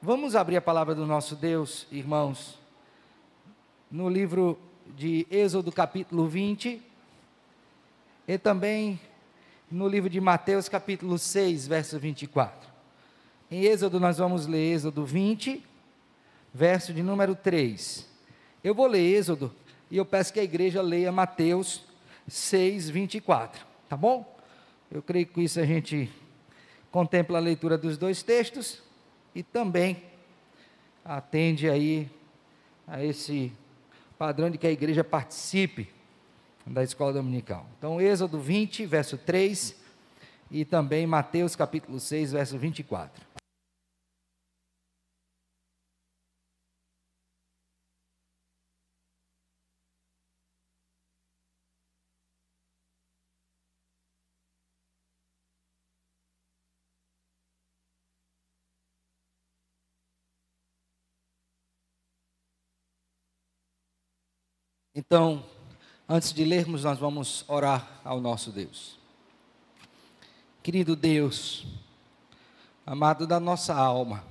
Vamos abrir a palavra do nosso Deus, irmãos, no livro de Êxodo, capítulo 20, e também no livro de Mateus, capítulo 6, verso 24. Em Êxodo, nós vamos ler Êxodo 20, verso de número 3. Eu vou ler Êxodo e eu peço que a igreja leia Mateus 6, 24, tá bom? Eu creio que com isso a gente contempla a leitura dos dois textos e também atende aí a esse padrão de que a igreja participe da escola dominical. Então, Êxodo 20, verso 3 e também Mateus capítulo 6, verso 24. Então, antes de lermos, nós vamos orar ao nosso Deus. Querido Deus, amado da nossa alma,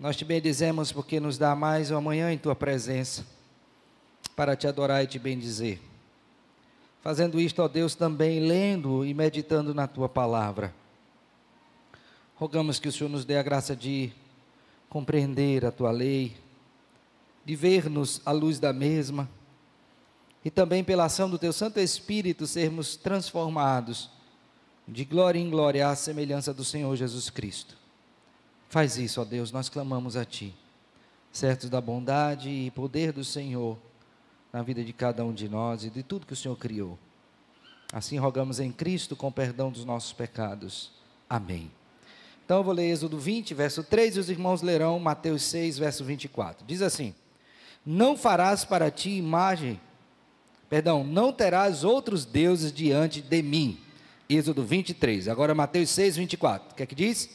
nós te bendizemos porque nos dá mais uma manhã em tua presença para te adorar e te bendizer. Fazendo isto, ó Deus, também lendo e meditando na tua palavra. Rogamos que o Senhor nos dê a graça de compreender a tua lei, de ver-nos à luz da mesma e também pela ação do teu Santo Espírito sermos transformados de glória em glória à semelhança do Senhor Jesus Cristo. Faz isso, ó Deus, nós clamamos a Ti, certos da bondade e poder do Senhor na vida de cada um de nós e de tudo que o Senhor criou. Assim rogamos em Cristo com perdão dos nossos pecados. Amém. Então eu vou ler Êxodo 20, verso 3, e os irmãos lerão Mateus 6, verso 24. Diz assim: não farás para ti imagem, perdão, não terás outros deuses diante de mim. Êxodo 23. Agora Mateus 6, 24. O que é que diz?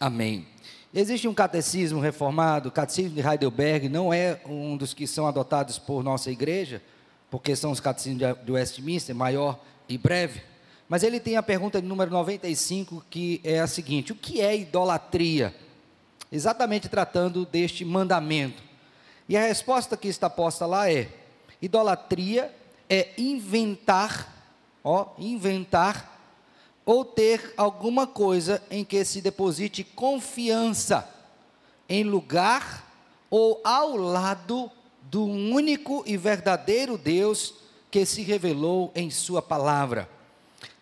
Amém. Existe um catecismo reformado, o catecismo de Heidelberg, não é um dos que são adotados por nossa igreja, porque são os catecismos de Westminster, maior e breve. Mas ele tem a pergunta de número 95, que é a seguinte: o que é idolatria? Exatamente tratando deste mandamento. E a resposta que está posta lá é: idolatria é inventar, ó, inventar ou ter alguma coisa em que se deposite confiança em lugar ou ao lado do único e verdadeiro Deus que se revelou em Sua palavra.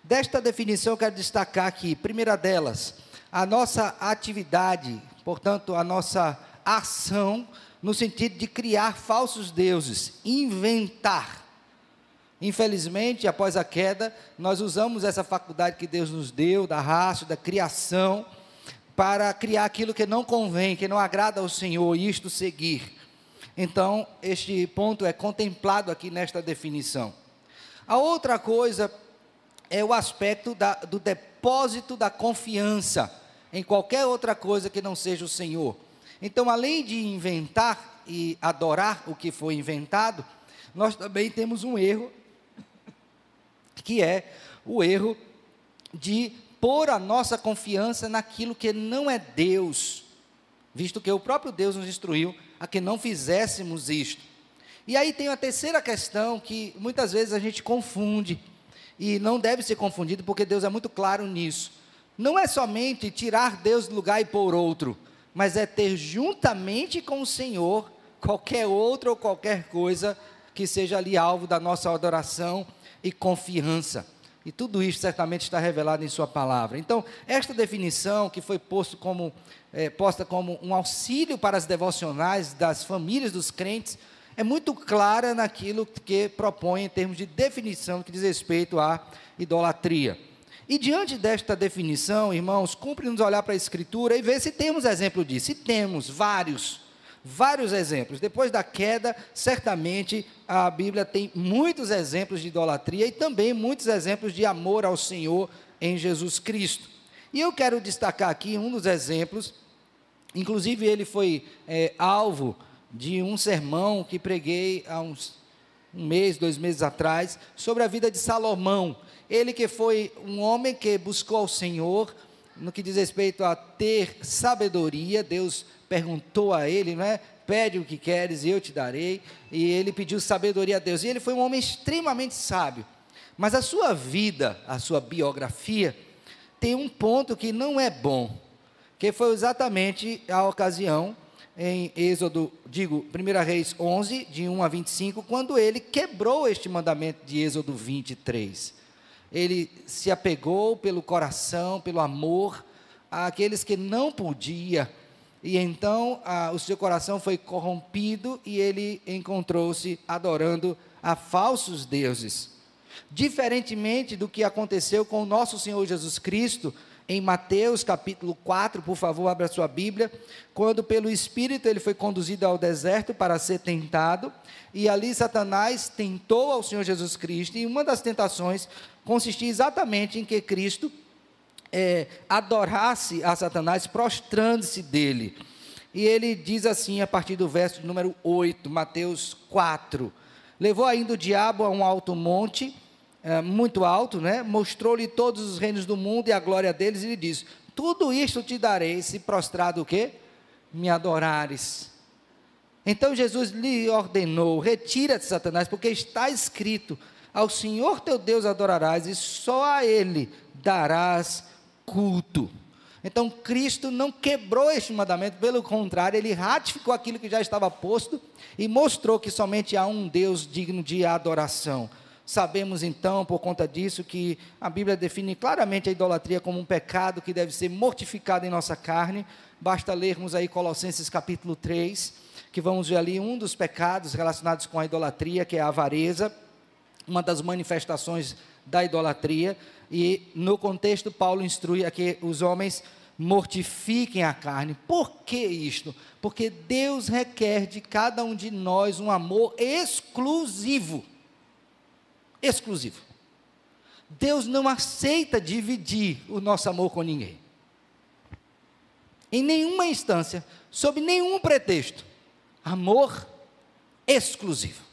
Desta definição, quero destacar aqui, primeira delas, a nossa atividade, portanto, a nossa ação, no sentido de criar falsos deuses, inventar. Infelizmente, após a queda, nós usamos essa faculdade que Deus nos deu, da raça, da criação, para criar aquilo que não convém, que não agrada ao Senhor, e isto seguir. Então, este ponto é contemplado aqui nesta definição. A outra coisa é o aspecto da, do depósito da confiança em qualquer outra coisa que não seja o Senhor. Então, além de inventar e adorar o que foi inventado, nós também temos um erro que é o erro de pôr a nossa confiança naquilo que não é Deus, visto que o próprio Deus nos instruiu a que não fizéssemos isto. E aí tem a terceira questão que muitas vezes a gente confunde, e não deve ser confundido porque Deus é muito claro nisso. Não é somente tirar Deus do lugar e pôr outro, mas é ter juntamente com o Senhor qualquer outra ou qualquer coisa que seja ali alvo da nossa adoração e confiança. E tudo isso certamente está revelado em Sua palavra. Então, esta definição que foi posto como, é, posta como um auxílio para as devocionais das famílias dos crentes, é muito clara naquilo que propõe em termos de definição que diz respeito à idolatria. E diante desta definição, irmãos, cumpre-nos olhar para a Escritura e ver se temos exemplo disso. E temos vários vários exemplos. Depois da queda, certamente a Bíblia tem muitos exemplos de idolatria e também muitos exemplos de amor ao Senhor em Jesus Cristo. E eu quero destacar aqui um dos exemplos, inclusive ele foi é, alvo de um sermão que preguei há uns um mês, dois meses atrás, sobre a vida de Salomão. Ele que foi um homem que buscou ao Senhor no que diz respeito a ter sabedoria, Deus perguntou a ele, não é? Pede o que queres e eu te darei. E ele pediu sabedoria a Deus. E ele foi um homem extremamente sábio. Mas a sua vida, a sua biografia, tem um ponto que não é bom, que foi exatamente a ocasião em Êxodo, digo, 1 Reis 11, de 1 a 25, quando ele quebrou este mandamento de Êxodo 23. Ele se apegou pelo coração, pelo amor, àqueles que não podia, e então o seu coração foi corrompido e ele encontrou-se adorando a falsos deuses. Diferentemente do que aconteceu com o nosso Senhor Jesus Cristo, em Mateus capítulo 4, por favor, abra sua Bíblia, quando pelo Espírito ele foi conduzido ao deserto para ser tentado, e ali Satanás tentou ao Senhor Jesus Cristo, e uma das tentações consistia exatamente em que Cristo é, adorasse a Satanás, prostrando-se dele. E ele diz assim, a partir do verso número 8, Mateus 4: Levou ainda o diabo a um alto monte, é, muito alto, né? mostrou-lhe todos os reinos do mundo e a glória deles, e lhe disse: Tudo isto te darei, se prostrado o quê? Me adorares. Então Jesus lhe ordenou: Retira-te, Satanás, porque está escrito: Ao Senhor teu Deus adorarás, e só a Ele darás culto. Então Cristo não quebrou este mandamento, pelo contrário, ele ratificou aquilo que já estava posto e mostrou que somente há um Deus digno de adoração. Sabemos então, por conta disso, que a Bíblia define claramente a idolatria como um pecado que deve ser mortificado em nossa carne. Basta lermos aí Colossenses capítulo 3, que vamos ver ali um dos pecados relacionados com a idolatria, que é a avareza, uma das manifestações da idolatria. E no contexto, Paulo instrui a que os homens mortifiquem a carne. Por que isto? Porque Deus requer de cada um de nós um amor exclusivo. Exclusivo. Deus não aceita dividir o nosso amor com ninguém. Em nenhuma instância, sob nenhum pretexto. Amor exclusivo.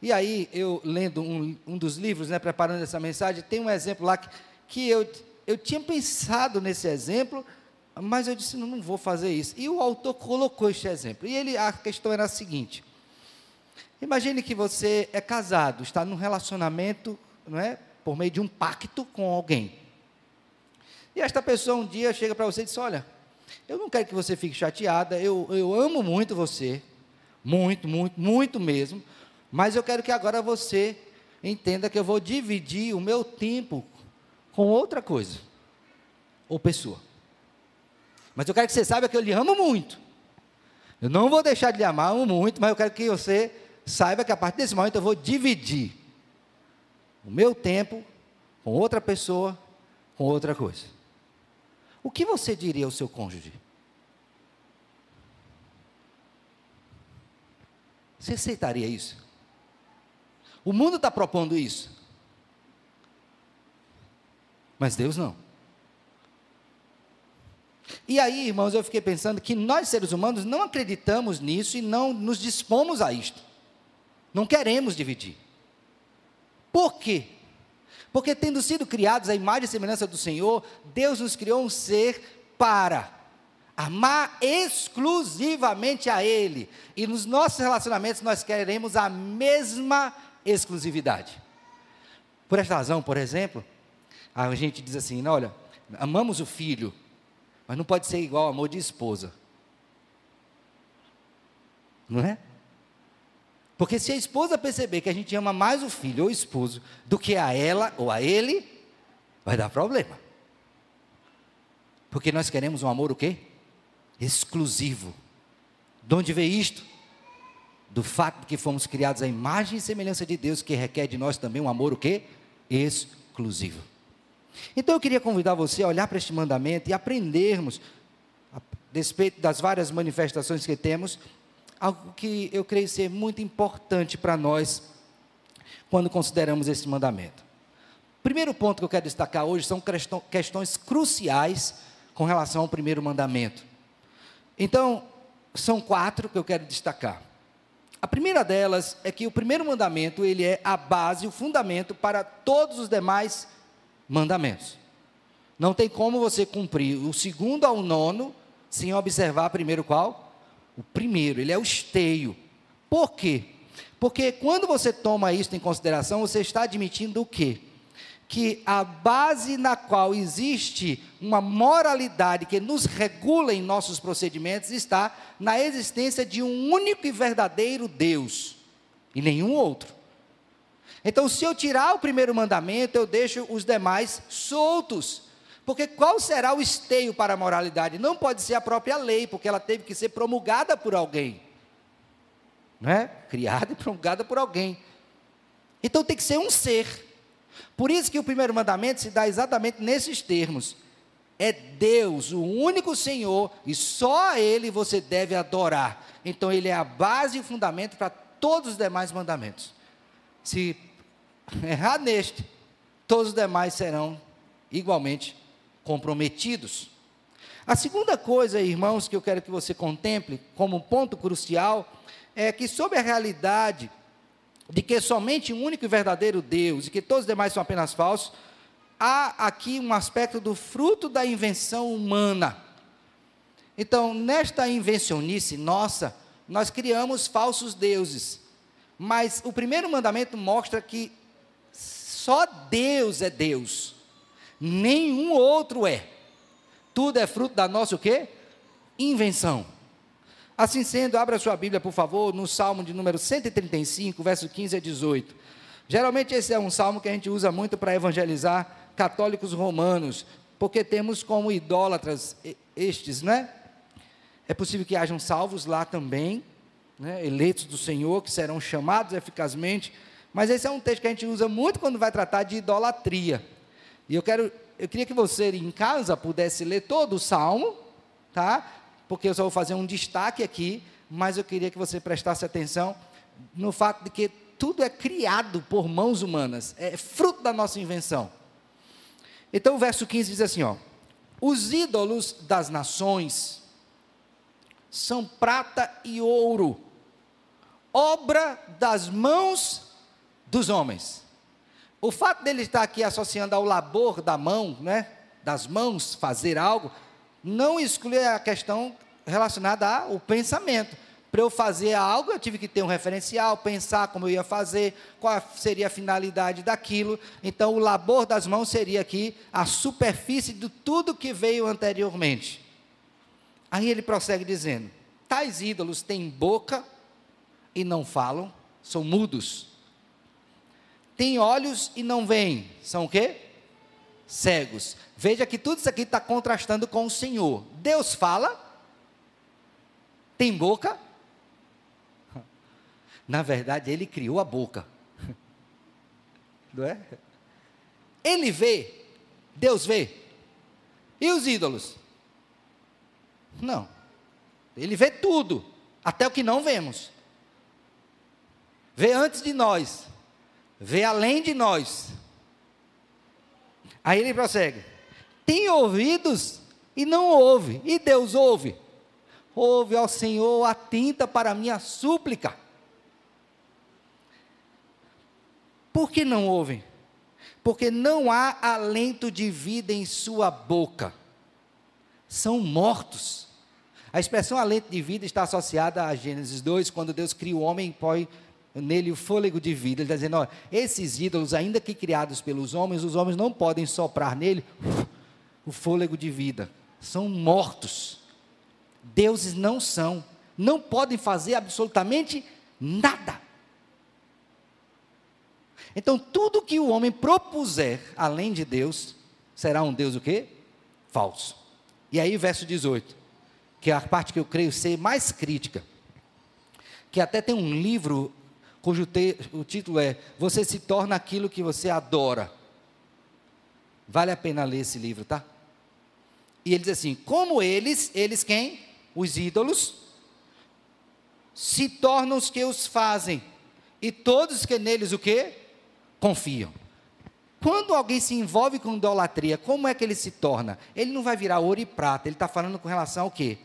E aí, eu lendo um, um dos livros, né, preparando essa mensagem, tem um exemplo lá que, que eu, eu tinha pensado nesse exemplo, mas eu disse, não, não vou fazer isso. E o autor colocou este exemplo. E ele, a questão era a seguinte: imagine que você é casado, está num relacionamento, não é, por meio de um pacto com alguém. E esta pessoa um dia chega para você e diz: Olha, eu não quero que você fique chateada, eu, eu amo muito você, muito, muito, muito mesmo, mas eu quero que agora você entenda que eu vou dividir o meu tempo com outra coisa ou pessoa. Mas eu quero que você saiba que eu lhe amo muito. Eu não vou deixar de lhe amar, muito, mas eu quero que você saiba que a partir desse momento eu vou dividir o meu tempo com outra pessoa, com outra coisa. O que você diria ao seu cônjuge? Você aceitaria isso? O mundo está propondo isso. Mas Deus não. E aí, irmãos, eu fiquei pensando que nós, seres humanos, não acreditamos nisso e não nos dispomos a isto. Não queremos dividir. Por quê? Porque, tendo sido criados à imagem e semelhança do Senhor, Deus nos criou um ser para amar exclusivamente a Ele. E nos nossos relacionamentos nós queremos a mesma exclusividade. Por esta razão, por exemplo, a gente diz assim: olha, amamos o filho, mas não pode ser igual ao amor de esposa. Não é? Porque se a esposa perceber que a gente ama mais o filho ou o esposo do que a ela ou a ele, vai dar problema. Porque nós queremos um amor o quê? Exclusivo. De onde veio isto? Do fato de que fomos criados à imagem e semelhança de Deus, que requer de nós também um amor o quê? Exclusivo. Então eu queria convidar você a olhar para este mandamento e aprendermos, a despeito das várias manifestações que temos, algo que eu creio ser muito importante para nós quando consideramos esse mandamento. primeiro ponto que eu quero destacar hoje são questões cruciais com relação ao primeiro mandamento. Então, são quatro que eu quero destacar. A primeira delas é que o primeiro mandamento, ele é a base, o fundamento para todos os demais mandamentos. Não tem como você cumprir o segundo ao nono sem observar primeiro qual? O primeiro, ele é o esteio. Por quê? Porque quando você toma isso em consideração, você está admitindo o quê? Que a base na qual existe uma moralidade que nos regula em nossos procedimentos está na existência de um único e verdadeiro Deus e nenhum outro. Então, se eu tirar o primeiro mandamento, eu deixo os demais soltos. Porque qual será o esteio para a moralidade? Não pode ser a própria lei, porque ela teve que ser promulgada por alguém. Não é? Criada e promulgada por alguém. Então tem que ser um ser. Por isso que o primeiro mandamento se dá exatamente nesses termos. É Deus, o único Senhor, e só a Ele você deve adorar. Então Ele é a base e o fundamento para todos os demais mandamentos. Se errar neste, todos os demais serão igualmente comprometidos. A segunda coisa, irmãos, que eu quero que você contemple como ponto crucial é que sobre a realidade de que somente um único e verdadeiro Deus e que todos os demais são apenas falsos, há aqui um aspecto do fruto da invenção humana. Então, nesta invencionice nossa, nós criamos falsos deuses. Mas o primeiro mandamento mostra que só Deus é Deus nenhum outro é. Tudo é fruto da nossa o quê? Invenção. Assim sendo, abra sua Bíblia, por favor, no Salmo de número 135, verso 15 a 18. Geralmente esse é um salmo que a gente usa muito para evangelizar católicos romanos, porque temos como idólatras estes, né? É possível que hajam salvos lá também, né? eleitos do Senhor, que serão chamados eficazmente, mas esse é um texto que a gente usa muito quando vai tratar de idolatria. E eu quero, eu queria que você em casa pudesse ler todo o salmo, tá? Porque eu só vou fazer um destaque aqui, mas eu queria que você prestasse atenção no fato de que tudo é criado por mãos humanas, é fruto da nossa invenção. Então o verso 15 diz assim, ó: Os ídolos das nações são prata e ouro, obra das mãos dos homens. O fato dele estar aqui associando ao labor da mão, né, das mãos, fazer algo, não exclui a questão relacionada ao pensamento. Para eu fazer algo, eu tive que ter um referencial, pensar como eu ia fazer, qual seria a finalidade daquilo. Então, o labor das mãos seria aqui a superfície de tudo que veio anteriormente. Aí ele prossegue dizendo: Tais ídolos têm boca e não falam, são mudos têm olhos e não veem. São o quê? Cegos. Veja que tudo isso aqui está contrastando com o Senhor. Deus fala, tem boca. Na verdade, ele criou a boca. Não é? Ele vê, Deus vê. E os ídolos? Não. Ele vê tudo, até o que não vemos. Vê antes de nós vê além de nós. Aí ele prossegue: tem ouvidos e não ouve, e Deus ouve. Ouve ao Senhor, atenta para a minha súplica. Por que não ouvem? Porque não há alento de vida em sua boca. São mortos. A expressão alento de vida está associada a Gênesis 2, quando Deus cria o homem e põe nele o fôlego de vida. Ele está dizendo: esses ídolos, ainda que criados pelos homens, os homens não podem soprar nele o fôlego de vida. São mortos. Deuses não são. Não podem fazer absolutamente nada. Então, tudo que o homem propuser além de Deus, será um Deus o quê? Falso. E aí, verso 18, que é a parte que eu creio ser mais crítica, que até tem um livro cujo te, o título é Você se torna aquilo que você adora. Vale a pena ler esse livro, tá? E ele diz assim: Como eles, eles quem? Os ídolos, se tornam os que os fazem, e todos que neles o que? Confiam. Quando alguém se envolve com idolatria, como é que ele se torna? Ele não vai virar ouro e prata, ele está falando com relação ao quê?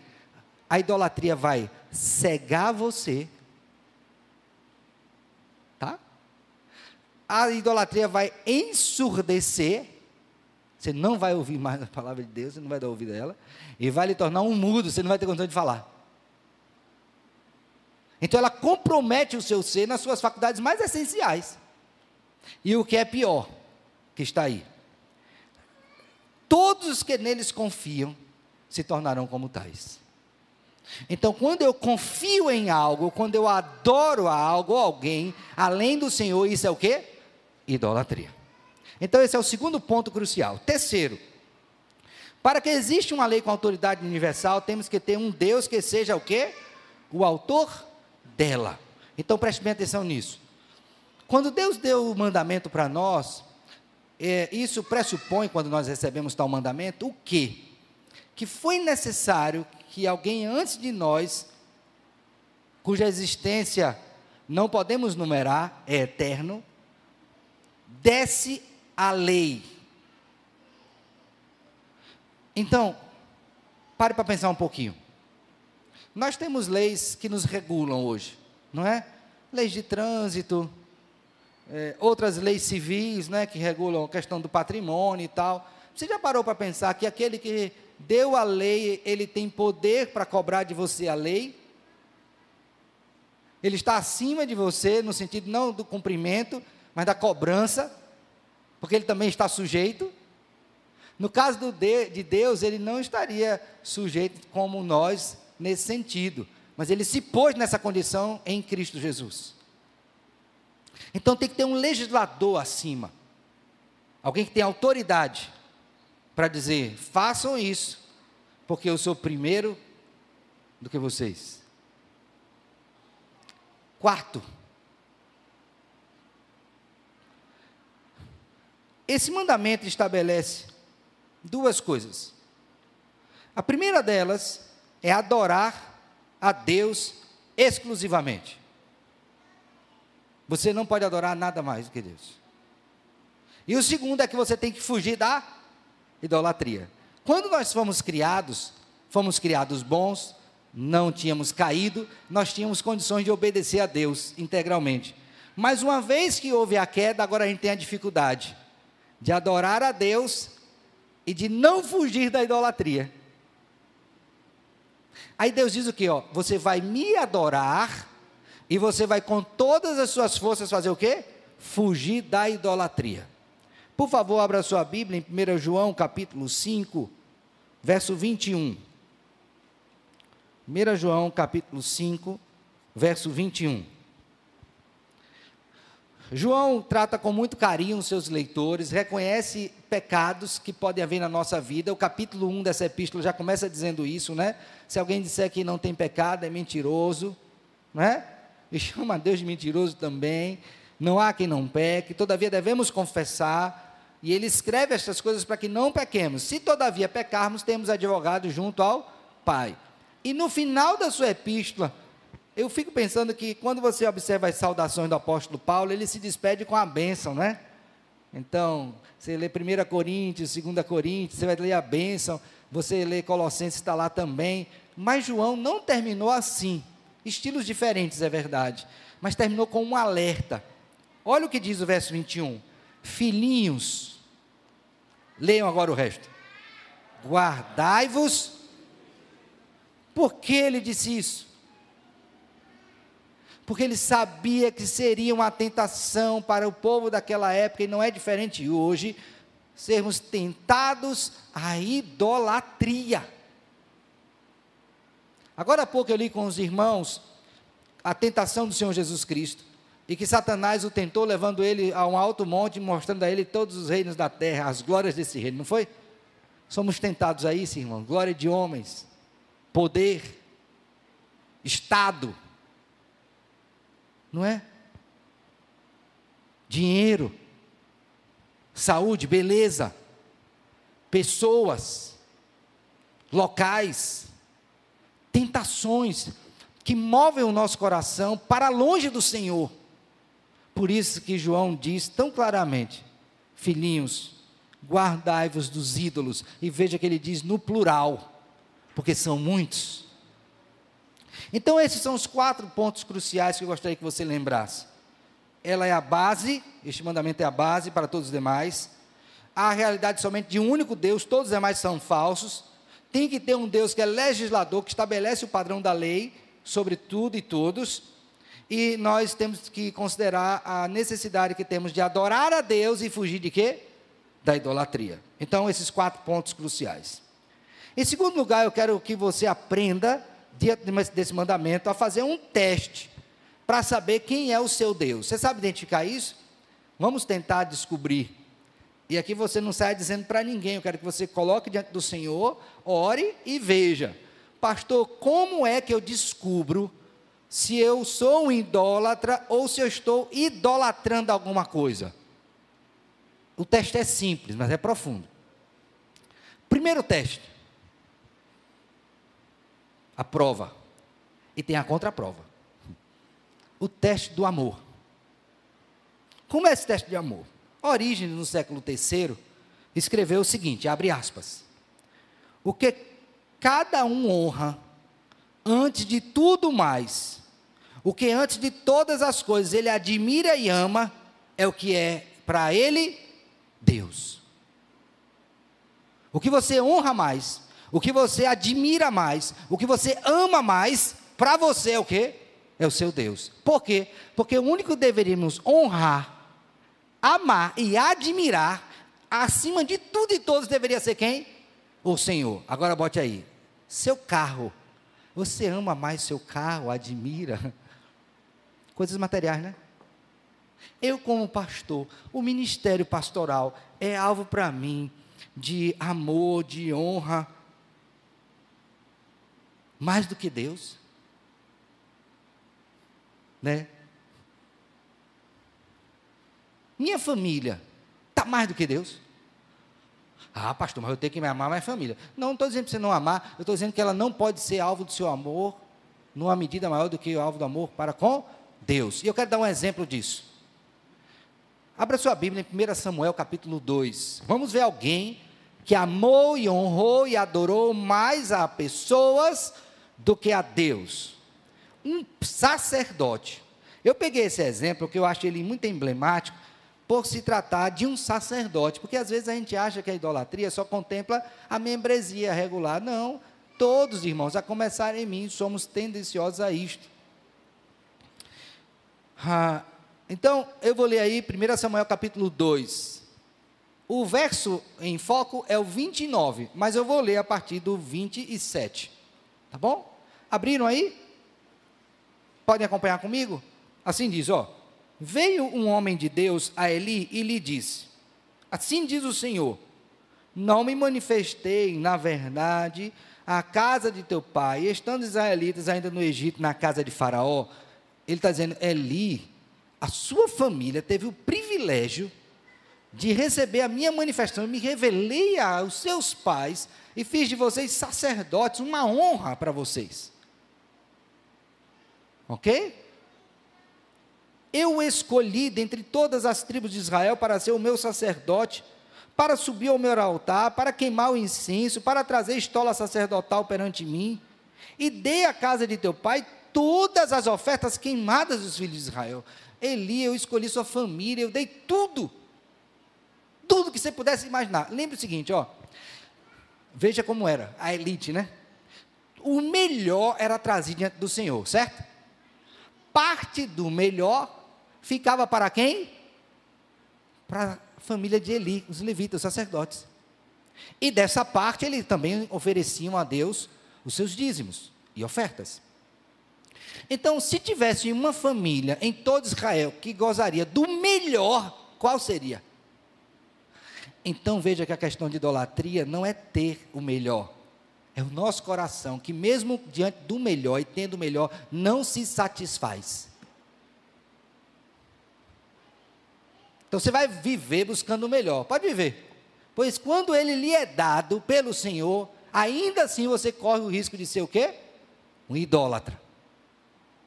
A idolatria vai cegar você, A idolatria vai ensurdecer, você não vai ouvir mais a palavra de Deus, você não vai dar ouvido a ela, e vai lhe tornar um mudo, você não vai ter condição de falar. Então ela compromete o seu ser nas suas faculdades mais essenciais. E o que é pior, que está aí. Todos os que neles confiam se tornarão como tais. Então, quando eu confio em algo, quando eu adoro a algo ou alguém, além do Senhor, isso é o que? Idolatria. Então, esse é o segundo ponto crucial. Terceiro, para que exista uma lei com autoridade universal, temos que ter um Deus que seja o que? O autor dela. Então, preste bem atenção nisso. Quando Deus deu o mandamento para nós, é, isso pressupõe, quando nós recebemos tal mandamento, o quê? Que foi necessário que alguém antes de nós, cuja existência não podemos numerar, é eterno, desse a lei. Então, pare para pensar um pouquinho. Nós temos leis que nos regulam hoje, não é? Leis de trânsito, é, outras leis civis, né, que regulam a questão do patrimônio e tal. Você já parou para pensar que aquele que deu a lei, ele tem poder para cobrar de você a lei? Ele está acima de você, no sentido não do cumprimento, mas da cobrança, porque ele também está sujeito. No caso de, de Deus, ele não estaria sujeito como nós nesse sentido, mas ele se pôs nessa condição em Cristo Jesus. Então tem que ter um legislador acima. Alguém que tem autoridade para dizer: façam isso, porque eu sou primeiro do que vocês. Quarto, esse mandamento estabelece duas coisas. A primeira delas é adorar a Deus exclusivamente. Você não pode adorar nada mais do que Deus. E o segundo é que você tem que fugir da idolatria. Quando nós fomos criados, fomos criados bons, não tínhamos caído, nós tínhamos condições de obedecer a Deus integralmente. Mas uma vez que houve a queda, agora a gente tem a dificuldade de adorar a Deus e de não fugir da idolatria. Aí Deus diz o que? Você vai me adorar e você vai com todas as suas forças fazer o quê? Fugir da idolatria. Por favor, abra sua Bíblia em 1 João capítulo 5, verso 21. 1 João capítulo 5, verso 21. João trata com muito carinho os seus leitores, reconhece pecados que podem haver na nossa vida. O capítulo 1 dessa epístola já começa dizendo isso, né? Se alguém disser que não tem pecado, é mentiroso, né? e chama Deus de mentiroso também. Não há quem não peque, todavia devemos confessar. E ele escreve estas coisas para que não pequemos. Se todavia pecarmos, temos advogado junto ao Pai. E no final da sua epístola, eu fico pensando que quando você observa as saudações do apóstolo Paulo, ele se despede com a bênção, né? Então, você lê 1 Coríntios, 2 Coríntios, você vai ler a bênção, você lê Colossenses, está lá também. Mas João não terminou assim. Estilos diferentes, é verdade. Mas terminou com um alerta. Olha o que diz o verso 21. Filhinhos, leiam agora o resto. Guardai-vos. Por que ele disse isso? Porque ele sabia que seria uma tentação para o povo daquela época, e não é diferente hoje, sermos tentados à idolatria. Agora há pouco eu li com os irmãos a tentação do Senhor Jesus Cristo. E que Satanás o tentou, levando ele a um alto monte, mostrando a ele todos os reinos da terra, as glórias desse reino, não foi? Somos tentados a isso, irmão. Glória de homens, poder, Estado, não é? Dinheiro, saúde, beleza, pessoas, locais, tentações que movem o nosso coração para longe do Senhor. Por isso que João diz tão claramente: filhinhos, guardai-vos dos ídolos. E veja que ele diz no plural, porque são muitos. Então, esses são os quatro pontos cruciais que eu gostaria que você lembrasse. Ela é a base, este mandamento é a base para todos os demais. A realidade somente de um único Deus, todos os demais são falsos. Tem que ter um Deus que é legislador, que estabelece o padrão da lei sobre tudo e todos. E nós temos que considerar a necessidade que temos de adorar a Deus e fugir de quê? Da idolatria. Então, esses quatro pontos cruciais. Em segundo lugar, eu quero que você aprenda diante desse mandamento, a fazer um teste para saber quem é o seu Deus. Você sabe identificar isso? Vamos tentar descobrir. E aqui você não sai dizendo para ninguém, eu quero que você coloque diante do Senhor, ore e veja. Pastor, como é que eu descubro se eu sou um idólatra ou se eu estou idolatrando alguma coisa? O teste é simples, mas é profundo. Primeiro teste a prova e tem a contraprova. O teste do amor. Como é esse teste de amor? Orígenes, no século III, escreveu o seguinte, abre aspas. O que cada um honra antes de tudo mais, o que antes de todas as coisas ele admira e ama, é o que é para ele Deus. O que você honra mais o que você admira mais, o que você ama mais, para você é o que? É o seu Deus. Por quê? Porque o único que deveríamos honrar, amar e admirar, acima de tudo e todos, deveria ser quem? O Senhor. Agora bote aí. Seu carro. Você ama mais seu carro, admira? Coisas materiais, né? Eu, como pastor, o ministério pastoral é alvo para mim de amor, de honra mais do que Deus. Né? Minha família está mais do que Deus. Ah, pastor, mas eu tenho que me amar mais família. Não, não estou dizendo para você não amar, eu estou dizendo que ela não pode ser alvo do seu amor numa medida maior do que o alvo do amor para com Deus. E eu quero dar um exemplo disso. Abra sua Bíblia em 1 Samuel capítulo 2. Vamos ver alguém que amou e honrou e adorou mais a pessoas do que a Deus. Um sacerdote. Eu peguei esse exemplo que eu acho ele muito emblemático por se tratar de um sacerdote, porque às vezes a gente acha que a idolatria só contempla a membresia regular. Não, todos, irmãos, a começar em mim, somos tendenciosos a isto. Ah, então, eu vou ler aí 1 Samuel capítulo 2. O verso em foco é o 29, mas eu vou ler a partir do 27. Tá bom? Abriram aí? Podem acompanhar comigo? Assim diz, ó. Veio um homem de Deus a Eli e lhe disse: Assim diz o Senhor: Não me manifestei, na verdade, à casa de teu pai, estando israelitas ainda no Egito, na casa de Faraó. Ele está dizendo: Eli, a sua família teve o privilégio de receber a minha manifestação, eu me revelei aos seus pais e fiz de vocês sacerdotes, uma honra para vocês. Ok? Eu escolhi dentre todas as tribos de Israel para ser o meu sacerdote, para subir ao meu altar, para queimar o incenso, para trazer estola sacerdotal perante mim, e dei à casa de teu pai todas as ofertas queimadas dos filhos de Israel. Eli, eu escolhi sua família, eu dei tudo. Tudo que você pudesse imaginar. Lembre o seguinte, ó. Veja como era a elite, né? O melhor era trazido diante do Senhor, certo? parte do melhor ficava para quem? Para a família de Eli, os levitas, os sacerdotes. E dessa parte eles também ofereciam a Deus os seus dízimos e ofertas. Então, se tivesse uma família em todo Israel que gozaria do melhor, qual seria? Então veja que a questão de idolatria não é ter o melhor, é o nosso coração que, mesmo diante do melhor e tendo o melhor, não se satisfaz. Então você vai viver buscando o melhor. Pode viver. Pois quando ele lhe é dado pelo Senhor, ainda assim você corre o risco de ser o quê? Um idólatra.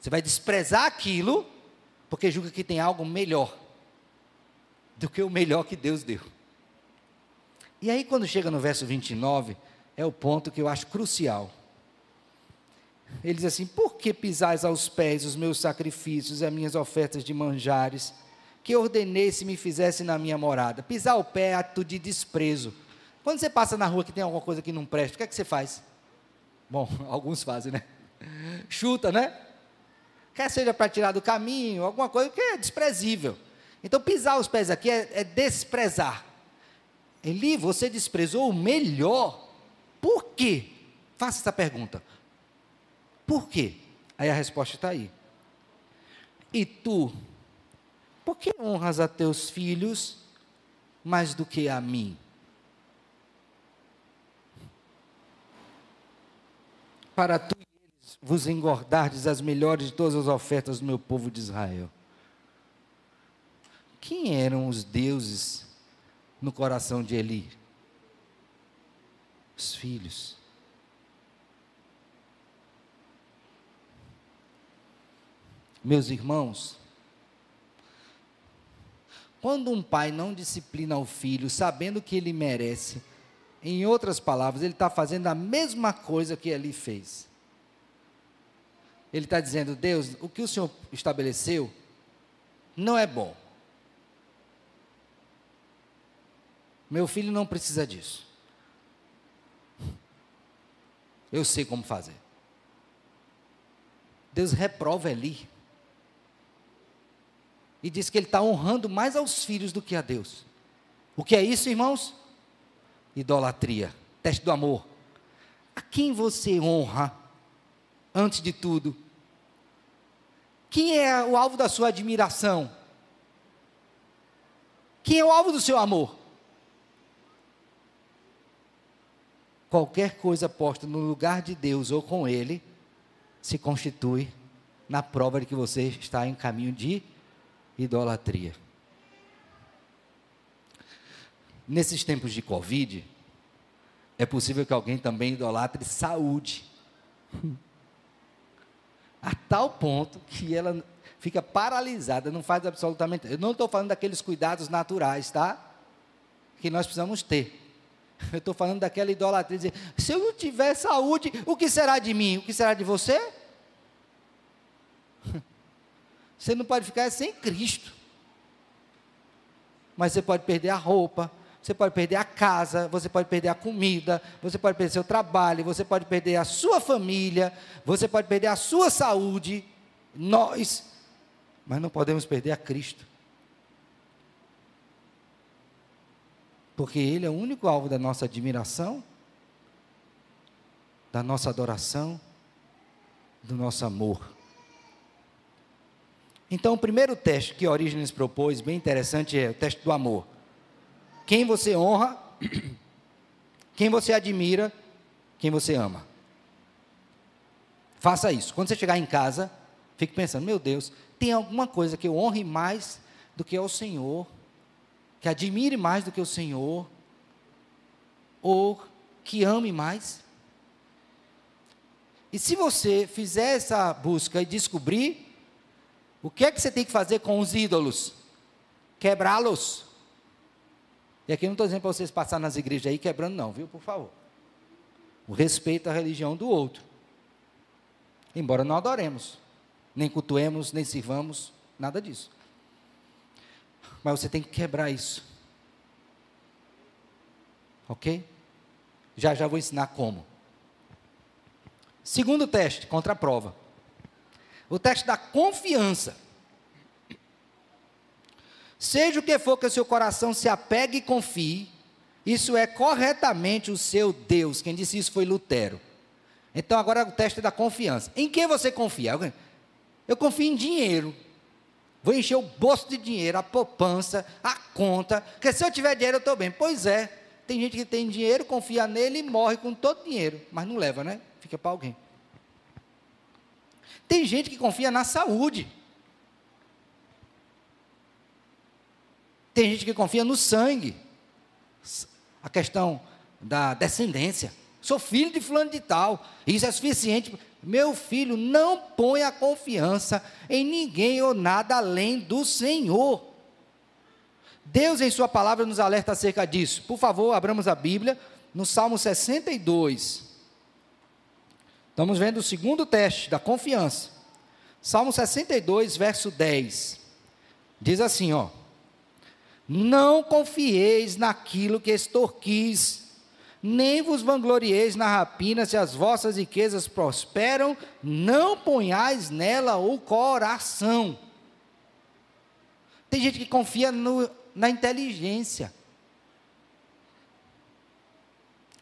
Você vai desprezar aquilo porque julga que tem algo melhor. do que o melhor que Deus deu. E aí, quando chega no verso 29, é o ponto que eu acho crucial. Ele diz assim: Por que pisais aos pés os meus sacrifícios e as minhas ofertas de manjares, que ordenei se me fizesse na minha morada? Pisar o pé é ato de desprezo. Quando você passa na rua que tem alguma coisa que não presta, o que é que você faz? Bom, alguns fazem, né? Chuta, né? Quer seja para tirar do caminho, alguma coisa que é desprezível. Então, pisar os pés aqui é, é desprezar. Eli, você desprezou o melhor. Por quê? Faça essa pergunta. Por quê? Aí a resposta está aí. E tu, por que honras a teus filhos mais do que a mim? Para tu e eles vos engordardes as melhores de todas as ofertas do meu povo de Israel. Quem eram os deuses no coração de Eli? Os filhos. Meus irmãos, quando um pai não disciplina o filho, sabendo que ele merece, em outras palavras, ele está fazendo a mesma coisa que ele fez. Ele está dizendo, Deus, o que o Senhor estabeleceu não é bom. Meu filho não precisa disso. Eu sei como fazer. Deus reprova Eli e diz que ele está honrando mais aos filhos do que a Deus. O que é isso, irmãos? Idolatria, teste do amor. A quem você honra antes de tudo? Quem é o alvo da sua admiração? Quem é o alvo do seu amor? Qualquer coisa posta no lugar de Deus ou com Ele se constitui na prova de que você está em caminho de idolatria. Nesses tempos de Covid, é possível que alguém também idolatre saúde. A tal ponto que ela fica paralisada, não faz absolutamente. Eu não estou falando daqueles cuidados naturais, tá? Que nós precisamos ter. Eu estou falando daquela idolatria. Dizer, se eu não tiver saúde, o que será de mim? O que será de você? Você não pode ficar sem Cristo. Mas você pode perder a roupa, você pode perder a casa, você pode perder a comida, você pode perder seu trabalho, você pode perder a sua família, você pode perder a sua saúde. Nós, mas não podemos perder a Cristo. Porque Ele é o único alvo da nossa admiração, da nossa adoração, do nosso amor. Então, o primeiro teste que Orígenes propôs, bem interessante, é o teste do amor. Quem você honra, quem você admira, quem você ama. Faça isso. Quando você chegar em casa, fique pensando: meu Deus, tem alguma coisa que eu honre mais do que o Senhor, que admire mais do que o Senhor, ou que ame mais? E se você fizer essa busca e descobrir, o que é que você tem que fazer com os ídolos? Quebrá-los. E aqui não estou dizendo para vocês passar nas igrejas aí quebrando, não, viu? Por favor. O respeito à religião do outro. Embora não adoremos, nem cultuemos, nem sirvamos, nada disso. Mas você tem que quebrar isso. Ok? Já já vou ensinar como. Segundo teste, contra a prova. O teste da confiança. Seja o que for que o seu coração se apegue e confie, isso é corretamente o seu Deus. Quem disse isso foi Lutero. Então agora o teste da confiança. Em quem você confia? Eu confio em dinheiro. Vou encher o bolso de dinheiro, a poupança, a conta, porque se eu tiver dinheiro eu estou bem. Pois é, tem gente que tem dinheiro, confia nele e morre com todo o dinheiro, mas não leva, né? Fica para alguém. Tem gente que confia na saúde. Tem gente que confia no sangue. A questão da descendência. Sou filho de fulano de tal. Isso é suficiente. Meu filho, não põe a confiança em ninguém ou nada além do Senhor. Deus, em Sua palavra, nos alerta acerca disso. Por favor, abramos a Bíblia no Salmo 62. Estamos vendo o segundo teste da confiança. Salmo 62, verso 10. Diz assim, ó: Não confieis naquilo que extorquis, nem vos vanglorieis na rapina, se as vossas riquezas prosperam, não ponhais nela o coração. Tem gente que confia no, na inteligência,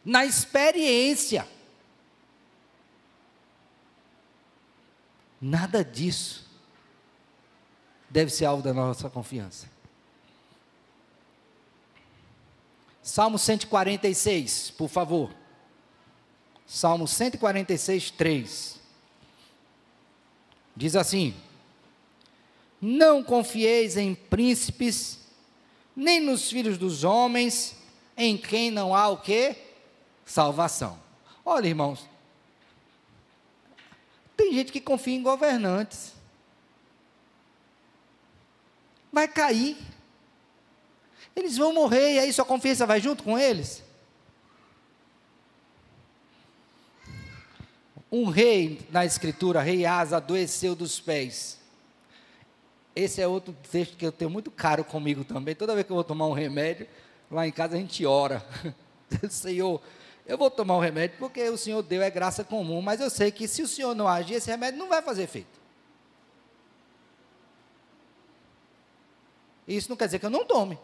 na experiência. Nada disso deve ser alvo da nossa confiança. Salmo 146, por favor. Salmo 146, 3. Diz assim: Não confieis em príncipes, nem nos filhos dos homens, em quem não há o que? Salvação. Olha, irmãos, tem gente que confia em governantes. Vai cair. Eles vão morrer e aí sua confiança vai junto com eles. Um rei na escritura, rei Asa, adoeceu dos pés. Esse é outro texto que eu tenho muito caro comigo também. Toda vez que eu vou tomar um remédio, lá em casa a gente ora. Senhor, eu vou tomar um remédio porque o Senhor deu, é graça comum, mas eu sei que se o Senhor não agir, esse remédio não vai fazer efeito. Isso não quer dizer que eu não tome,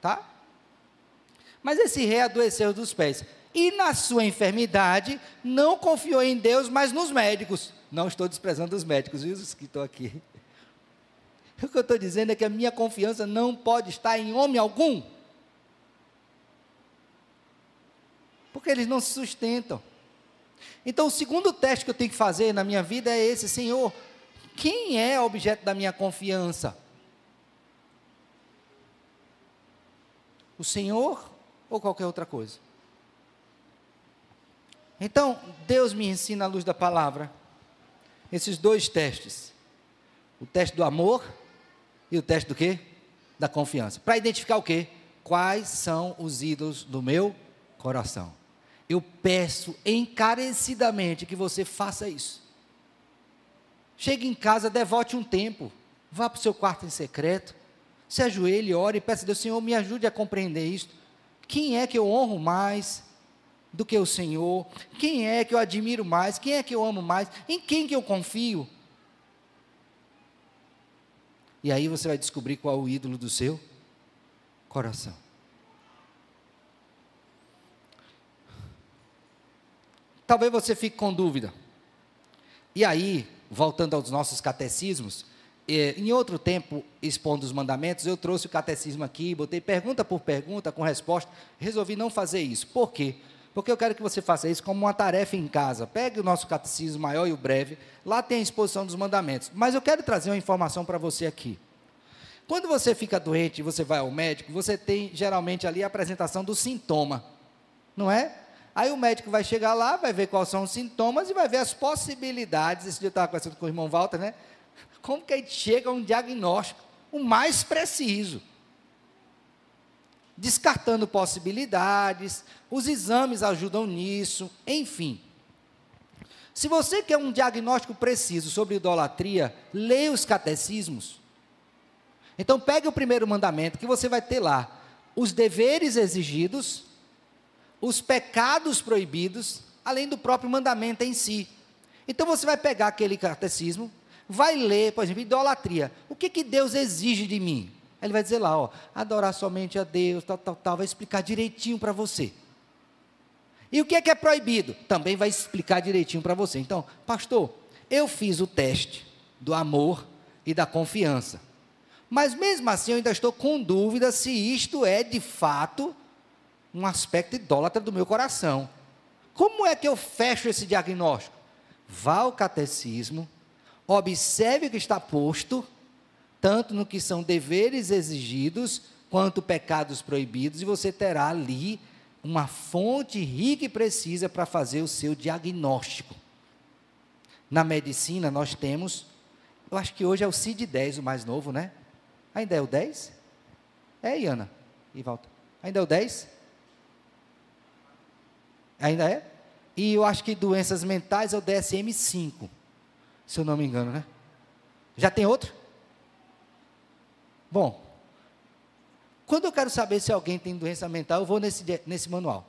tá? Mas esse rei adoeceu dos pés. E na sua enfermidade, não confiou em Deus, mas nos médicos. Não estou desprezando os médicos, viu, os que estão aqui. O que eu estou dizendo é que a minha confiança não pode estar em homem algum. Porque eles não se sustentam. Então, o segundo teste que eu tenho que fazer na minha vida é esse: Senhor, quem é objeto da minha confiança? O Senhor ou qualquer outra coisa? Então, Deus me ensina à luz da palavra esses dois testes: o teste do amor e o teste do quê? Da confiança. Para identificar o quê? Quais são os ídolos do meu coração. Eu peço encarecidamente que você faça isso. Chegue em casa, devote um tempo. Vá para o seu quarto em secreto. Se ajoelhe, ore e peça a Deus, Senhor, me ajude a compreender isto. Quem é que eu honro mais do que o Senhor? Quem é que eu admiro mais? Quem é que eu amo mais? Em quem que eu confio? E aí você vai descobrir qual é o ídolo do seu coração. Talvez você fique com dúvida. E aí, voltando aos nossos catecismos, em outro tempo, expondo os mandamentos, eu trouxe o catecismo aqui, botei pergunta por pergunta, com resposta. Resolvi não fazer isso. Por quê? Porque eu quero que você faça isso como uma tarefa em casa. Pegue o nosso catecismo maior e o breve, lá tem a exposição dos mandamentos. Mas eu quero trazer uma informação para você aqui. Quando você fica doente e você vai ao médico, você tem geralmente ali a apresentação do sintoma, não é? Aí o médico vai chegar lá, vai ver quais são os sintomas e vai ver as possibilidades. Esse dia eu estava conversando com o irmão Walter, né? Como que a gente chega a um diagnóstico o mais preciso? descartando possibilidades, os exames ajudam nisso, enfim. Se você quer um diagnóstico preciso sobre idolatria, leia os catecismos. Então, pegue o primeiro mandamento, que você vai ter lá os deveres exigidos, os pecados proibidos, além do próprio mandamento em si. Então, você vai pegar aquele catecismo, vai ler, por exemplo, idolatria. O que, que Deus exige de mim? Ele vai dizer lá, ó, adorar somente a Deus, tal, tal, tal, vai explicar direitinho para você. E o que é que é proibido? Também vai explicar direitinho para você. Então, pastor, eu fiz o teste do amor e da confiança. Mas mesmo assim eu ainda estou com dúvida se isto é de fato um aspecto idólatra do meu coração. Como é que eu fecho esse diagnóstico? Vá ao catecismo, observe o que está posto tanto no que são deveres exigidos, quanto pecados proibidos, e você terá ali uma fonte rica e precisa para fazer o seu diagnóstico. Na medicina, nós temos, eu acho que hoje é o CID-10, o mais novo, né? Ainda é o 10? É, Iana. E volta. Ainda é o 10? Ainda é? E eu acho que doenças mentais é o DSM-5, se eu não me engano, né? Já tem outro? Bom, quando eu quero saber se alguém tem doença mental, eu vou nesse, nesse manual.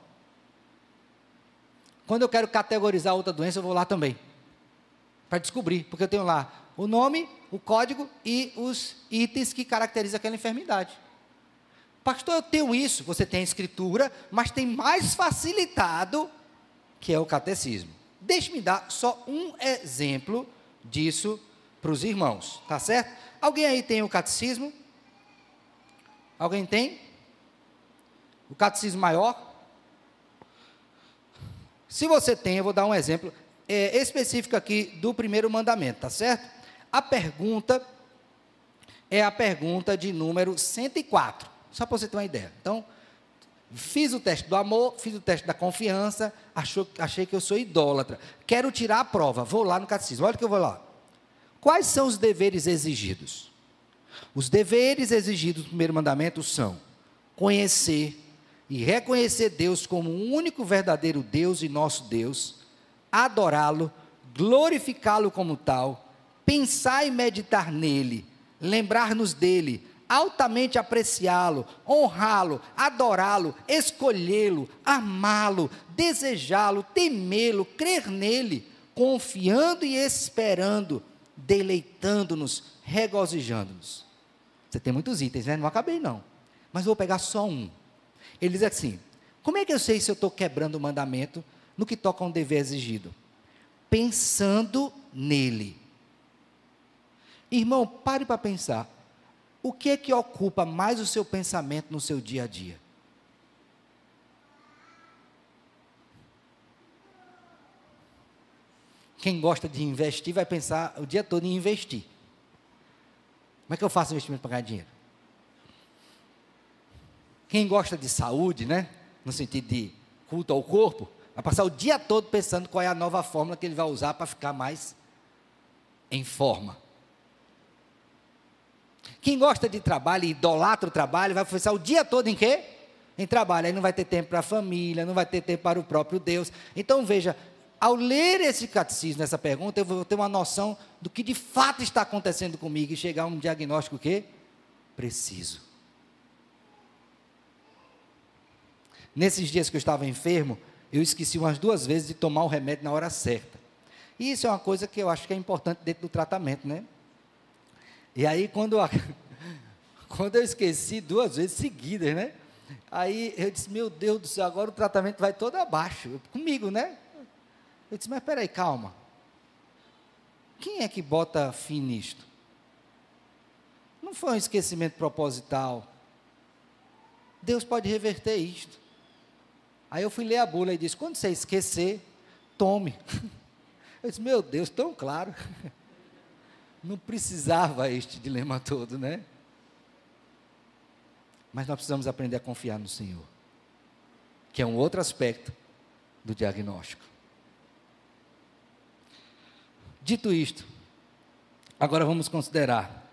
Quando eu quero categorizar outra doença, eu vou lá também. Para descobrir, porque eu tenho lá o nome, o código e os itens que caracterizam aquela enfermidade. Pastor, eu tenho isso. Você tem a escritura, mas tem mais facilitado, que é o catecismo. Deixe-me dar só um exemplo disso para os irmãos, tá certo? Alguém aí tem o catecismo? Alguém tem? O catecismo maior? Se você tem, eu vou dar um exemplo é, específico aqui do primeiro mandamento, tá certo? A pergunta é a pergunta de número 104, só para você ter uma ideia. Então, fiz o teste do amor, fiz o teste da confiança, achou, achei que eu sou idólatra. Quero tirar a prova, vou lá no catecismo. Olha que eu vou lá. Quais são os deveres exigidos? Os deveres exigidos do primeiro mandamento são conhecer e reconhecer Deus como o único verdadeiro Deus e nosso Deus, adorá-lo, glorificá-lo como tal, pensar e meditar nele, lembrar-nos dele, altamente apreciá-lo, honrá-lo, adorá-lo, escolhê-lo, amá-lo, desejá-lo, temê-lo, crer nele, confiando e esperando, deleitando-nos, regozijando-nos. Você tem muitos itens, né? Não acabei não. Mas vou pegar só um. Ele diz assim: como é que eu sei se eu estou quebrando o mandamento no que toca a um dever exigido? Pensando nele. Irmão, pare para pensar. O que é que ocupa mais o seu pensamento no seu dia a dia? Quem gosta de investir vai pensar o dia todo em investir. Como é que eu faço investimento para ganhar dinheiro? Quem gosta de saúde, né? No sentido de culto ao corpo, vai passar o dia todo pensando qual é a nova fórmula que ele vai usar para ficar mais em forma. Quem gosta de trabalho e idolatra o trabalho, vai pensar o dia todo em quê? Em trabalho. Aí não vai ter tempo para a família, não vai ter tempo para o próprio Deus. Então veja, ao ler esse catecismo, essa pergunta, eu vou ter uma noção do que de fato está acontecendo comigo e chegar a um diagnóstico que preciso. Nesses dias que eu estava enfermo, eu esqueci umas duas vezes de tomar o remédio na hora certa. E isso é uma coisa que eu acho que é importante dentro do tratamento, né? E aí, quando eu, quando eu esqueci duas vezes seguidas, né? Aí eu disse, meu Deus do céu, agora o tratamento vai todo abaixo. Comigo, né? Eu disse, mas peraí, calma. Quem é que bota fim nisto? Não foi um esquecimento proposital. Deus pode reverter isto. Aí eu fui ler a bula e disse: quando você esquecer, tome. Eu disse: meu Deus, tão claro. Não precisava este dilema todo, né? Mas nós precisamos aprender a confiar no Senhor, que é um outro aspecto do diagnóstico. Dito isto, agora vamos considerar,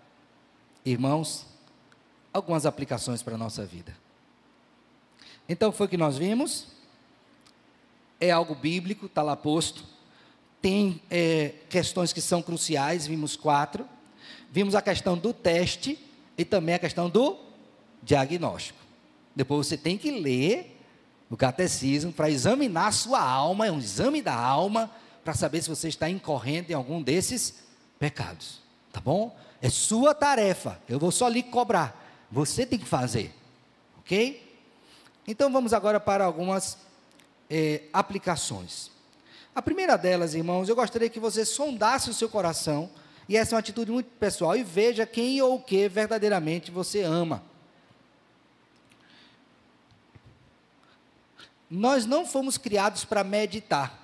irmãos, algumas aplicações para a nossa vida. Então foi o que nós vimos. É algo bíblico, está lá posto. Tem é, questões que são cruciais, vimos quatro. Vimos a questão do teste e também a questão do diagnóstico. Depois você tem que ler o catecismo para examinar a sua alma, é um exame da alma, para saber se você está incorrendo em algum desses pecados. Tá bom? É sua tarefa. Eu vou só lhe cobrar. Você tem que fazer. Ok? Então vamos agora para algumas é, aplicações. A primeira delas, irmãos, eu gostaria que você sondasse o seu coração, e essa é uma atitude muito pessoal, e veja quem ou o que verdadeiramente você ama. Nós não fomos criados para meditar.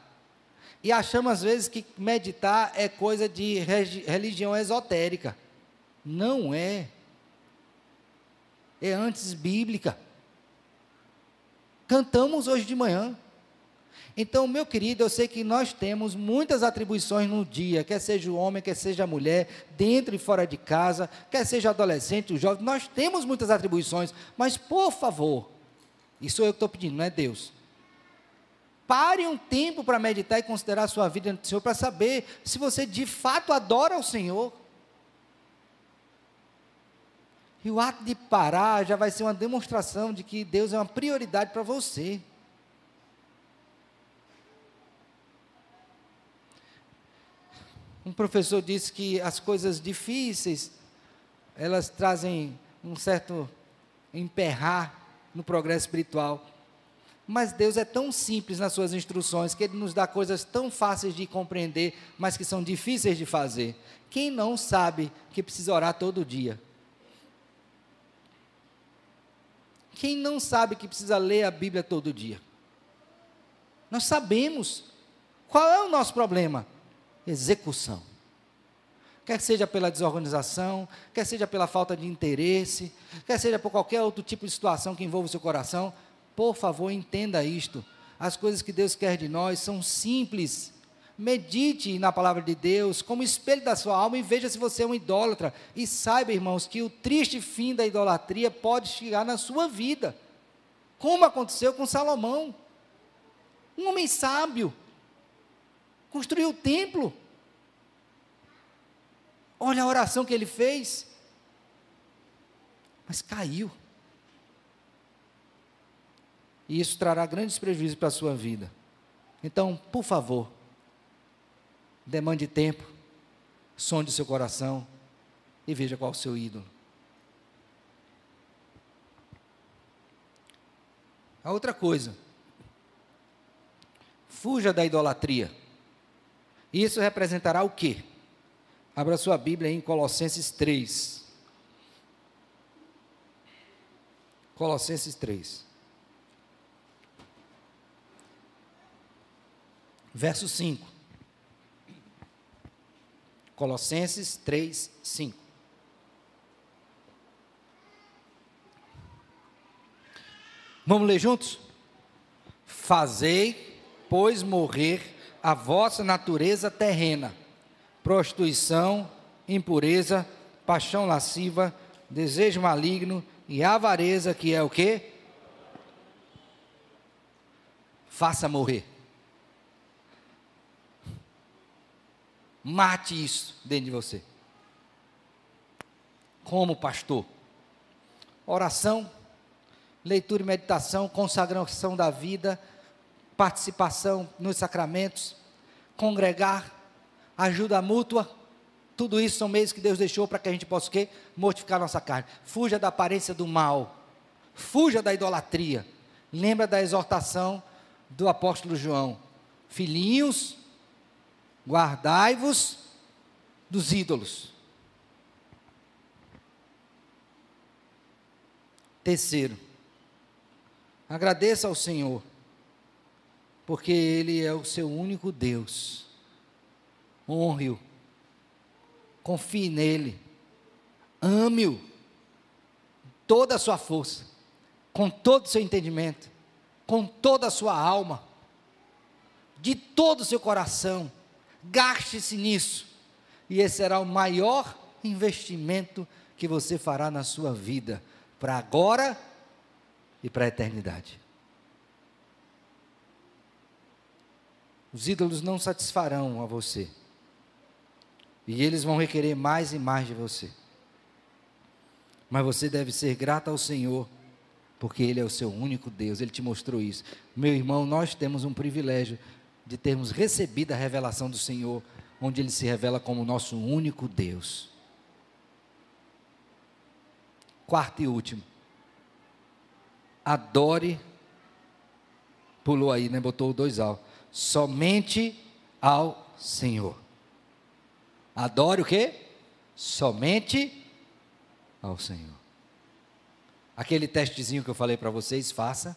E achamos às vezes que meditar é coisa de religião esotérica. Não é. É antes bíblica. Cantamos hoje de manhã. Então, meu querido, eu sei que nós temos muitas atribuições no dia, quer seja o homem, quer seja a mulher, dentro e fora de casa, quer seja adolescente, o jovem, nós temos muitas atribuições, mas por favor, isso eu que estou pedindo, não é Deus. Pare um tempo para meditar e considerar a sua vida no Senhor, para saber se você de fato adora o Senhor. E o ato de parar já vai ser uma demonstração de que Deus é uma prioridade para você. Um professor disse que as coisas difíceis, elas trazem um certo emperrar no progresso espiritual. Mas Deus é tão simples nas suas instruções que Ele nos dá coisas tão fáceis de compreender, mas que são difíceis de fazer. Quem não sabe que precisa orar todo dia? Quem não sabe que precisa ler a Bíblia todo dia? Nós sabemos. Qual é o nosso problema? Execução. Quer seja pela desorganização, quer seja pela falta de interesse, quer seja por qualquer outro tipo de situação que envolva o seu coração, por favor, entenda isto. As coisas que Deus quer de nós são simples. Medite na palavra de Deus como espelho da sua alma e veja se você é um idólatra. E saiba, irmãos, que o triste fim da idolatria pode chegar na sua vida, como aconteceu com Salomão. Um homem sábio construiu o templo. Olha a oração que ele fez, mas caiu. E isso trará grandes prejuízos para a sua vida. Então, por favor, demande tempo, sonde seu coração e veja qual é o seu ídolo. A outra coisa, fuja da idolatria. Isso representará o quê? Abra sua Bíblia em Colossenses 3. Colossenses 3. Verso 5. Colossenses 3, 5. Vamos ler juntos? Fazei, pois, morrer a vossa natureza terrena, prostituição, impureza, paixão lasciva, desejo maligno e avareza, que é o que? Faça morrer. Mate isso dentro de você. Como pastor. Oração, leitura e meditação, consagração da vida, participação nos sacramentos, congregar, ajuda mútua, tudo isso são meios que Deus deixou para que a gente possa o quê? Mortificar nossa carne. Fuja da aparência do mal. Fuja da idolatria. Lembra da exortação do apóstolo João. Filhinhos, guardai-vos dos ídolos. Terceiro, agradeça ao Senhor, porque Ele é o seu único Deus. Honre-o, confie nele, ame-o, toda a sua força, com todo o seu entendimento, com toda a sua alma, de todo o seu coração Gaste-se nisso. E esse será o maior investimento que você fará na sua vida, para agora e para a eternidade. Os ídolos não satisfarão a você. E eles vão requerer mais e mais de você. Mas você deve ser grato ao Senhor, porque Ele é o seu único Deus, Ele te mostrou isso. Meu irmão, nós temos um privilégio de termos recebido a revelação do Senhor, onde Ele se revela como nosso único Deus. Quarto e último. Adore, pulou aí, né? Botou dois al. Somente ao Senhor. Adore o quê? Somente ao Senhor. Aquele testezinho que eu falei para vocês, faça,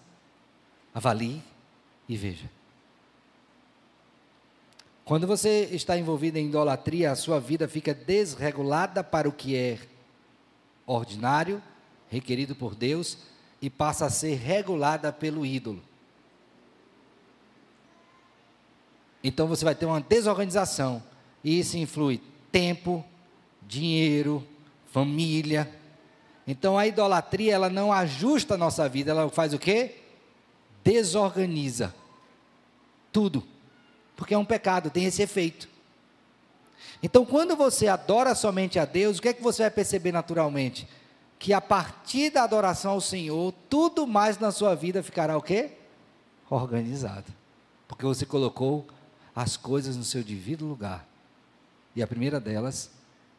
avalie e veja. Quando você está envolvido em idolatria, a sua vida fica desregulada para o que é ordinário, requerido por Deus, e passa a ser regulada pelo ídolo. Então você vai ter uma desorganização. E isso influi tempo, dinheiro, família. Então a idolatria, ela não ajusta a nossa vida, ela faz o quê? Desorganiza tudo. Porque é um pecado, tem esse efeito. Então, quando você adora somente a Deus, o que é que você vai perceber naturalmente? Que a partir da adoração ao Senhor, tudo mais na sua vida ficará o quê? Organizado. Porque você colocou as coisas no seu devido lugar. E a primeira delas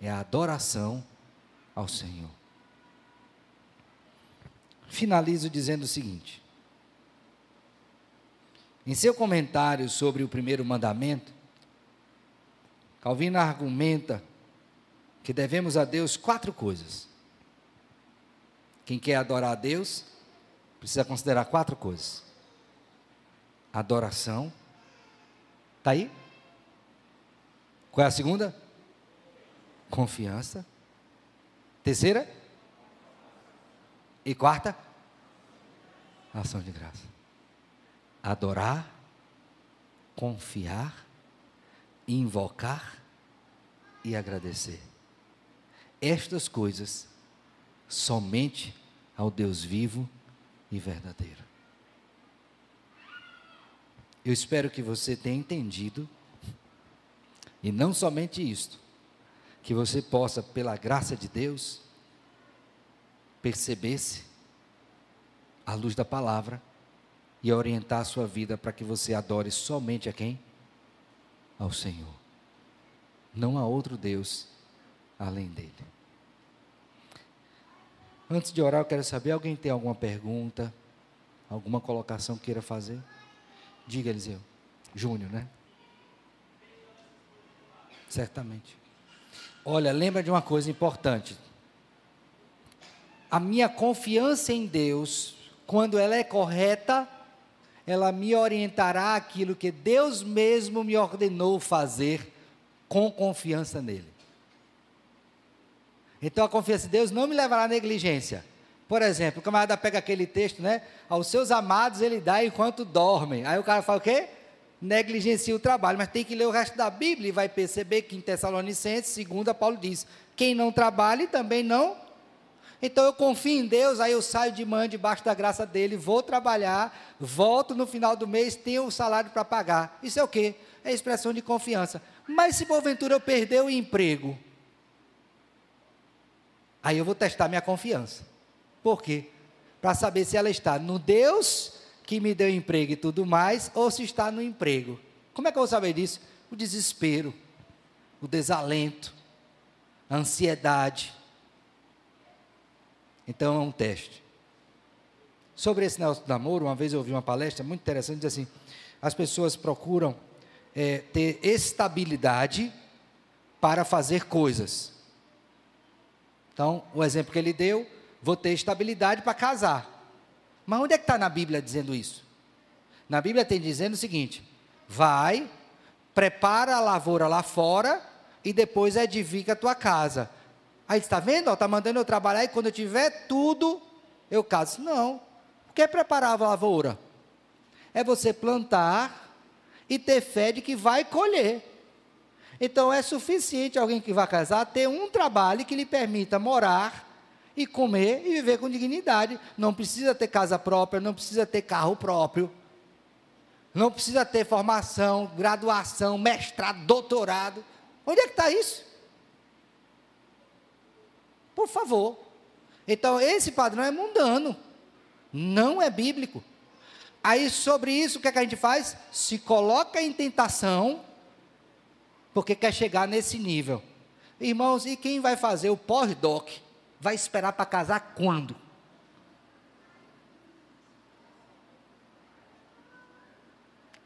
é a adoração ao Senhor. Finalizo dizendo o seguinte: em seu comentário sobre o primeiro mandamento, Calvino argumenta que devemos a Deus quatro coisas. Quem quer adorar a Deus precisa considerar quatro coisas: adoração, Está aí? Qual é a segunda? Confiança. Terceira? E quarta? Ação de graça. Adorar, confiar, invocar e agradecer. Estas coisas somente ao Deus vivo e verdadeiro. Eu espero que você tenha entendido, e não somente isto, que você possa, pela graça de Deus, perceber-se à luz da palavra e orientar a sua vida para que você adore somente a quem? Ao Senhor. Não há outro Deus além dele. Antes de orar, eu quero saber: alguém tem alguma pergunta, alguma colocação que queira fazer? Diga, Eliseu. Júnior, né? Certamente. Olha, lembra de uma coisa importante. A minha confiança em Deus, quando ela é correta, ela me orientará aquilo que Deus mesmo me ordenou fazer com confiança nele. Então a confiança em Deus não me levará à negligência. Por exemplo, o camarada pega aquele texto, né? Aos seus amados ele dá enquanto dormem. Aí o cara fala o quê? Negligencia o trabalho, mas tem que ler o resto da Bíblia e vai perceber que em Tessalonicenses, segunda Paulo diz: quem não trabalha também não. Então eu confio em Deus, aí eu saio de manhã debaixo da graça dele, vou trabalhar, volto no final do mês, tenho o salário para pagar. Isso é o quê? É expressão de confiança. Mas se porventura eu perder o emprego, aí eu vou testar minha confiança. Por quê? Para saber se ela está no Deus que me deu emprego e tudo mais, ou se está no emprego. Como é que eu vou saber disso? O desespero, o desalento, a ansiedade. Então é um teste. Sobre esse namoro, uma vez eu ouvi uma palestra muito interessante, diz assim, as pessoas procuram é, ter estabilidade para fazer coisas. Então, o exemplo que ele deu, vou ter estabilidade para casar. Mas onde é que está na Bíblia dizendo isso? Na Bíblia tem dizendo o seguinte: vai, prepara a lavoura lá fora e depois edifica a tua casa. Aí está vendo? Está mandando eu trabalhar e quando eu tiver tudo, eu caso. Não. O que é preparar a lavoura? É você plantar e ter fé de que vai colher. Então é suficiente alguém que vai casar ter um trabalho que lhe permita morar e comer e viver com dignidade. Não precisa ter casa própria, não precisa ter carro próprio, não precisa ter formação, graduação, mestrado, doutorado. Onde é que está isso? Por favor. Então, esse padrão é mundano, não é bíblico. Aí, sobre isso, o que, é que a gente faz? Se coloca em tentação, porque quer chegar nesse nível. Irmãos, e quem vai fazer o pós-doc? Vai esperar para casar quando?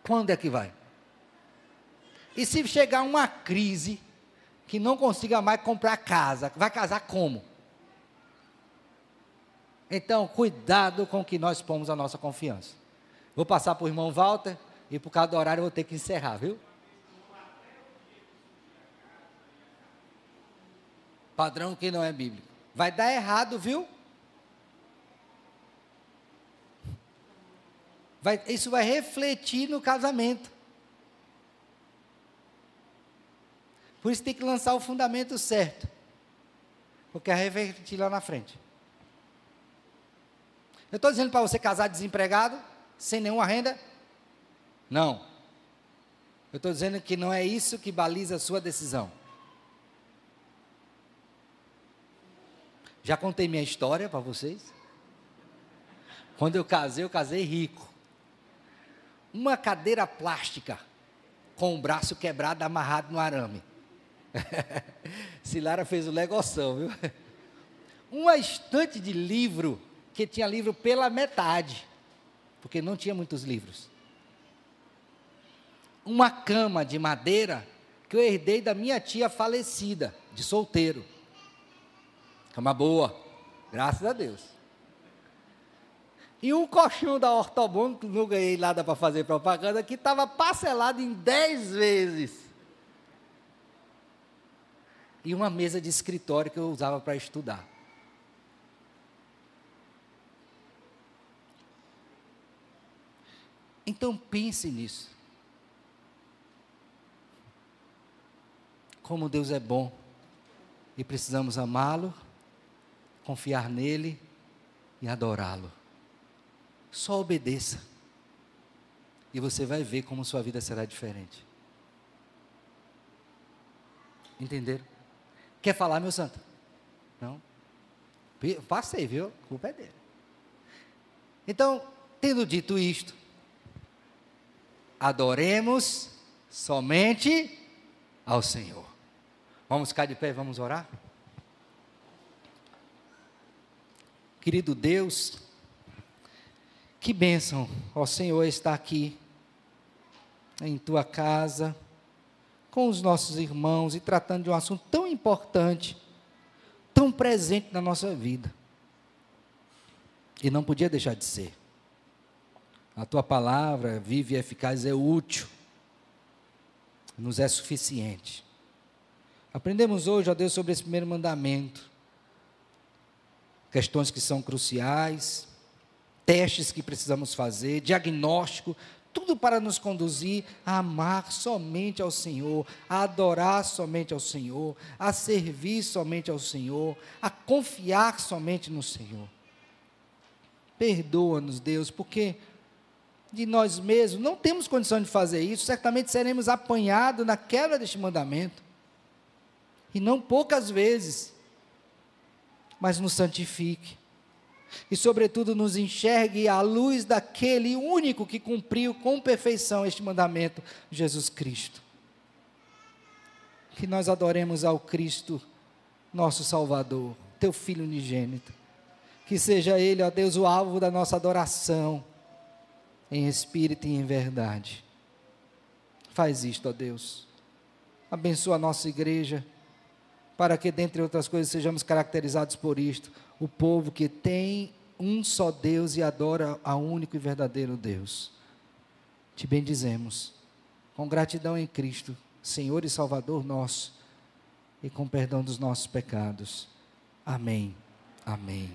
Quando é que vai? E se chegar uma crise que não consiga mais comprar casa, vai casar como? Então, cuidado com que nós pomos a nossa confiança. Vou passar para o irmão Walter e por causa do horário eu vou ter que encerrar, viu? Padrão que não é bíblico. Vai dar errado, viu? Vai, isso vai refletir no casamento. Por isso tem que lançar o fundamento certo. Porque a refletir lá na frente. Eu estou dizendo para você casar desempregado, sem nenhuma renda? Não. Eu estou dizendo que não é isso que baliza a sua decisão. Já contei minha história para vocês? Quando eu casei, eu casei rico. Uma cadeira plástica com o braço quebrado amarrado no arame. Silara fez o negoção, viu? Uma estante de livro, que tinha livro pela metade, porque não tinha muitos livros uma cama de madeira que eu herdei da minha tia falecida, de solteiro. Cama boa, graças a Deus. E um colchão da Ortobon, que não ganhei nada para fazer propaganda, que estava parcelado em 10 vezes. E uma mesa de escritório que eu usava para estudar. Então pense nisso. como Deus é bom e precisamos amá-lo, confiar nele e adorá-lo. Só obedeça e você vai ver como sua vida será diferente. Entenderam? Quer falar, meu santo? Não? Passei, viu? A culpa é dele. Então, tendo dito isto, adoremos somente ao Senhor. Vamos ficar de pé e vamos orar? Querido Deus, que bênção, ó Senhor, estar aqui em tua casa, com os nossos irmãos e tratando de um assunto tão importante, tão presente na nossa vida. E não podia deixar de ser. A tua palavra, vive e eficaz, é útil, nos é suficiente. Aprendemos hoje, ó Deus, sobre esse primeiro mandamento. Questões que são cruciais, testes que precisamos fazer, diagnóstico, tudo para nos conduzir a amar somente ao Senhor, a adorar somente ao Senhor, a servir somente ao Senhor, a confiar somente no Senhor. Perdoa-nos, Deus, porque de nós mesmos não temos condição de fazer isso, certamente seremos apanhados na quebra deste mandamento e não poucas vezes, mas nos santifique. E, sobretudo, nos enxergue à luz daquele único que cumpriu com perfeição este mandamento, Jesus Cristo. Que nós adoremos ao Cristo, nosso Salvador, teu Filho unigênito. Que seja Ele, ó Deus, o alvo da nossa adoração, em espírito e em verdade. Faz isto, ó Deus. Abençoa a nossa igreja para que, dentre outras coisas, sejamos caracterizados por isto: o povo que tem um só Deus e adora a único e verdadeiro Deus. Te bendizemos, com gratidão em Cristo, Senhor e Salvador nosso, e com perdão dos nossos pecados. Amém. Amém.